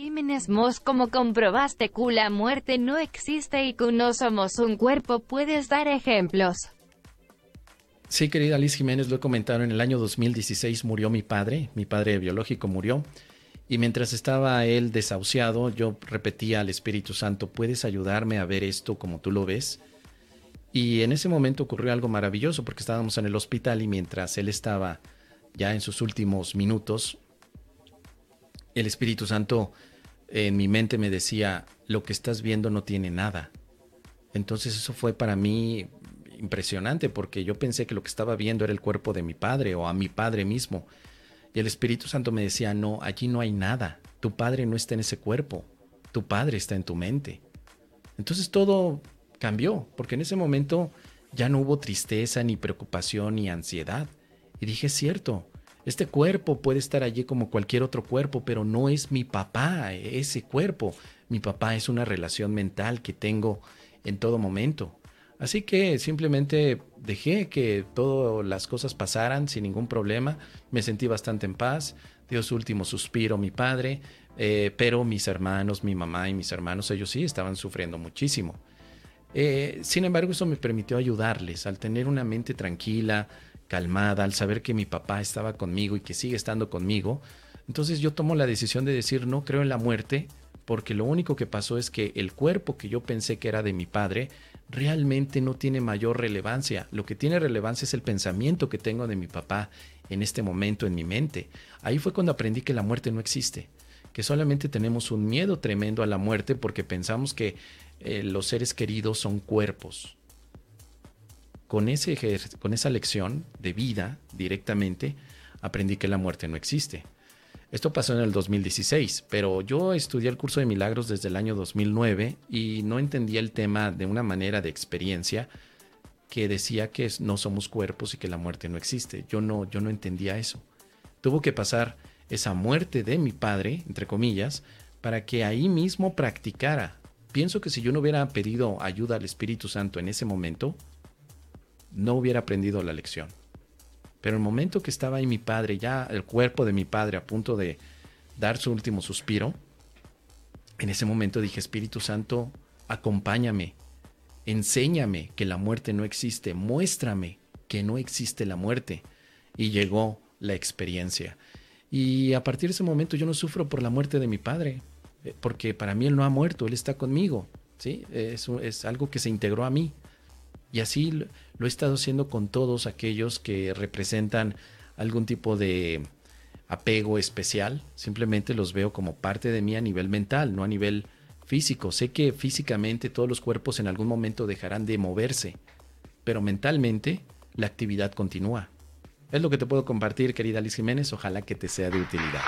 Jiménez Mos, como comprobaste que la muerte no existe y que no somos un cuerpo, puedes dar ejemplos. Sí, querida Liz Jiménez, lo he comentado, en el año 2016 murió mi padre, mi padre biológico murió, y mientras estaba él desahuciado, yo repetía al Espíritu Santo, ¿puedes ayudarme a ver esto como tú lo ves? Y en ese momento ocurrió algo maravilloso porque estábamos en el hospital y mientras él estaba ya en sus últimos minutos, el Espíritu Santo en mi mente me decía, lo que estás viendo no tiene nada. Entonces eso fue para mí impresionante porque yo pensé que lo que estaba viendo era el cuerpo de mi padre o a mi padre mismo. Y el Espíritu Santo me decía, no, allí no hay nada. Tu padre no está en ese cuerpo. Tu padre está en tu mente. Entonces todo cambió, porque en ese momento ya no hubo tristeza, ni preocupación, ni ansiedad. Y dije, cierto, este cuerpo puede estar allí como cualquier otro cuerpo, pero no es mi papá, ese cuerpo. Mi papá es una relación mental que tengo en todo momento. Así que simplemente dejé que todas las cosas pasaran sin ningún problema. Me sentí bastante en paz. Dio su último suspiro mi padre, eh, pero mis hermanos, mi mamá y mis hermanos, ellos sí estaban sufriendo muchísimo. Eh, sin embargo, eso me permitió ayudarles al tener una mente tranquila, calmada, al saber que mi papá estaba conmigo y que sigue estando conmigo. Entonces yo tomo la decisión de decir no creo en la muerte, porque lo único que pasó es que el cuerpo que yo pensé que era de mi padre realmente no tiene mayor relevancia. Lo que tiene relevancia es el pensamiento que tengo de mi papá en este momento en mi mente. Ahí fue cuando aprendí que la muerte no existe, que solamente tenemos un miedo tremendo a la muerte porque pensamos que eh, los seres queridos son cuerpos con, esa lección de vida directamente, aprendí que la muerte no existe. Esto pasó en el 2016, pero yo estudié el curso de milagros desde el año 2009 y no entendía el tema de una manera de experiencia que decía que no somos cuerpos y que la muerte no existe. Yo no, yo no entendía eso. Tuvo que pasar esa muerte de mi padre, entre comillas, para que ahí mismo practicara. Pienso que si yo no hubiera pedido ayuda al Espíritu Santo en ese momento, no hubiera aprendido la lección. Pero el momento que estaba ahí mi padre, ya el cuerpo de mi padre a punto de dar su último suspiro, en ese momento dije, Espíritu Santo, acompáñame, enséñame que la muerte no existe, muéstrame que no existe la muerte. Y llegó la experiencia. Y a partir de ese momento yo no sufro por la muerte de mi padre, eh, porque para mí él no ha muerto, él está conmigo. ¿sí? Es, es algo que se integró a mí. Y así lo he estado haciendo con todos aquellos que representan algún tipo de apego especial. Simplemente los veo como parte de mí a nivel mental, no a nivel físico. Sé que físicamente todos los cuerpos en algún momento dejarán de moverse, pero mentalmente la actividad continúa. Es lo que te puedo compartir, querida Liz Jiménez. Ojalá que te sea de utilidad.